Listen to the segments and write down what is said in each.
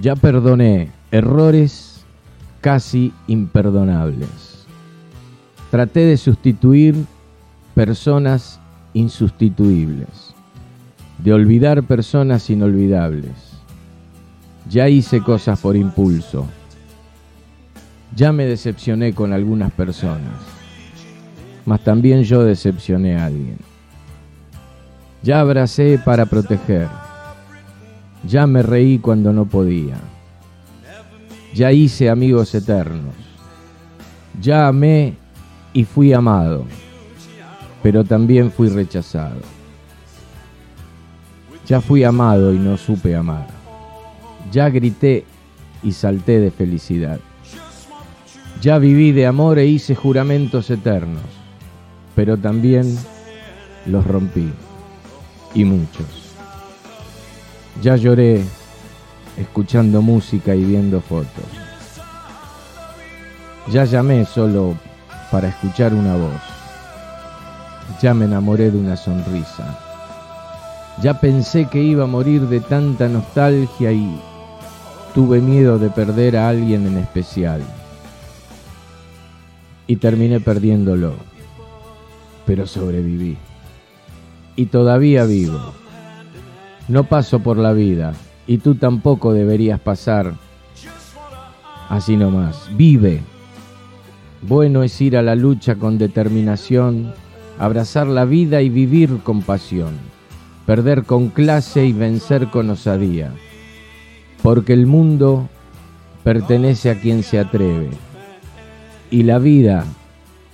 Ya perdoné errores casi imperdonables. Traté de sustituir personas insustituibles, de olvidar personas inolvidables. Ya hice cosas por impulso. Ya me decepcioné con algunas personas, mas también yo decepcioné a alguien. Ya abracé para proteger. Ya me reí cuando no podía. Ya hice amigos eternos. Ya amé y fui amado, pero también fui rechazado. Ya fui amado y no supe amar. Ya grité y salté de felicidad. Ya viví de amor e hice juramentos eternos, pero también los rompí, y muchos. Ya lloré escuchando música y viendo fotos. Ya llamé solo para escuchar una voz. Ya me enamoré de una sonrisa. Ya pensé que iba a morir de tanta nostalgia y tuve miedo de perder a alguien en especial. Y terminé perdiéndolo. Pero sobreviví. Y todavía vivo. No paso por la vida y tú tampoco deberías pasar así nomás. Vive. Bueno es ir a la lucha con determinación, abrazar la vida y vivir con pasión, perder con clase y vencer con osadía, porque el mundo pertenece a quien se atreve y la vida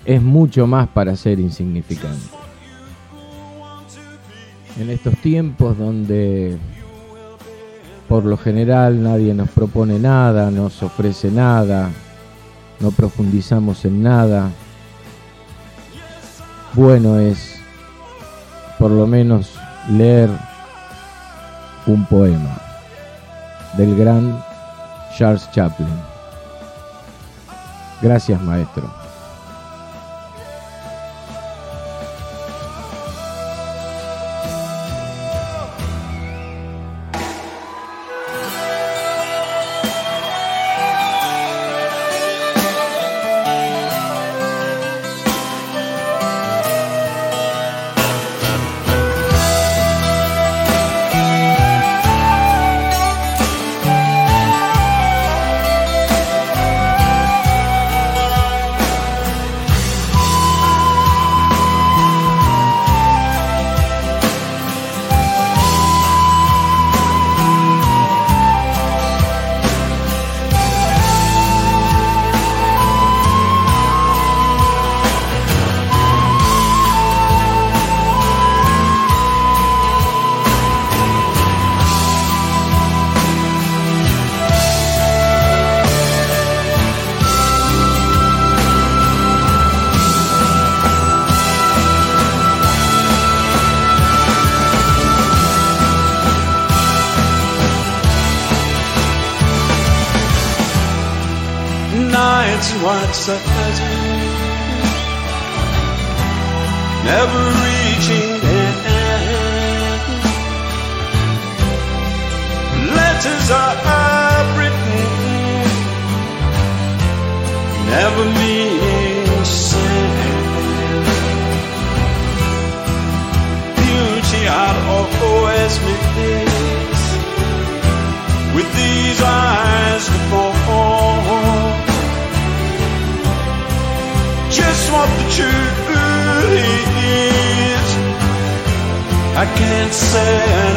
es mucho más para ser insignificante. En estos tiempos donde por lo general nadie nos propone nada, nos ofrece nada, no profundizamos en nada. Bueno es por lo menos leer un poema del gran Charles Chaplin. Gracias maestro. Nights and white suns never reaching end. Letters are I can't say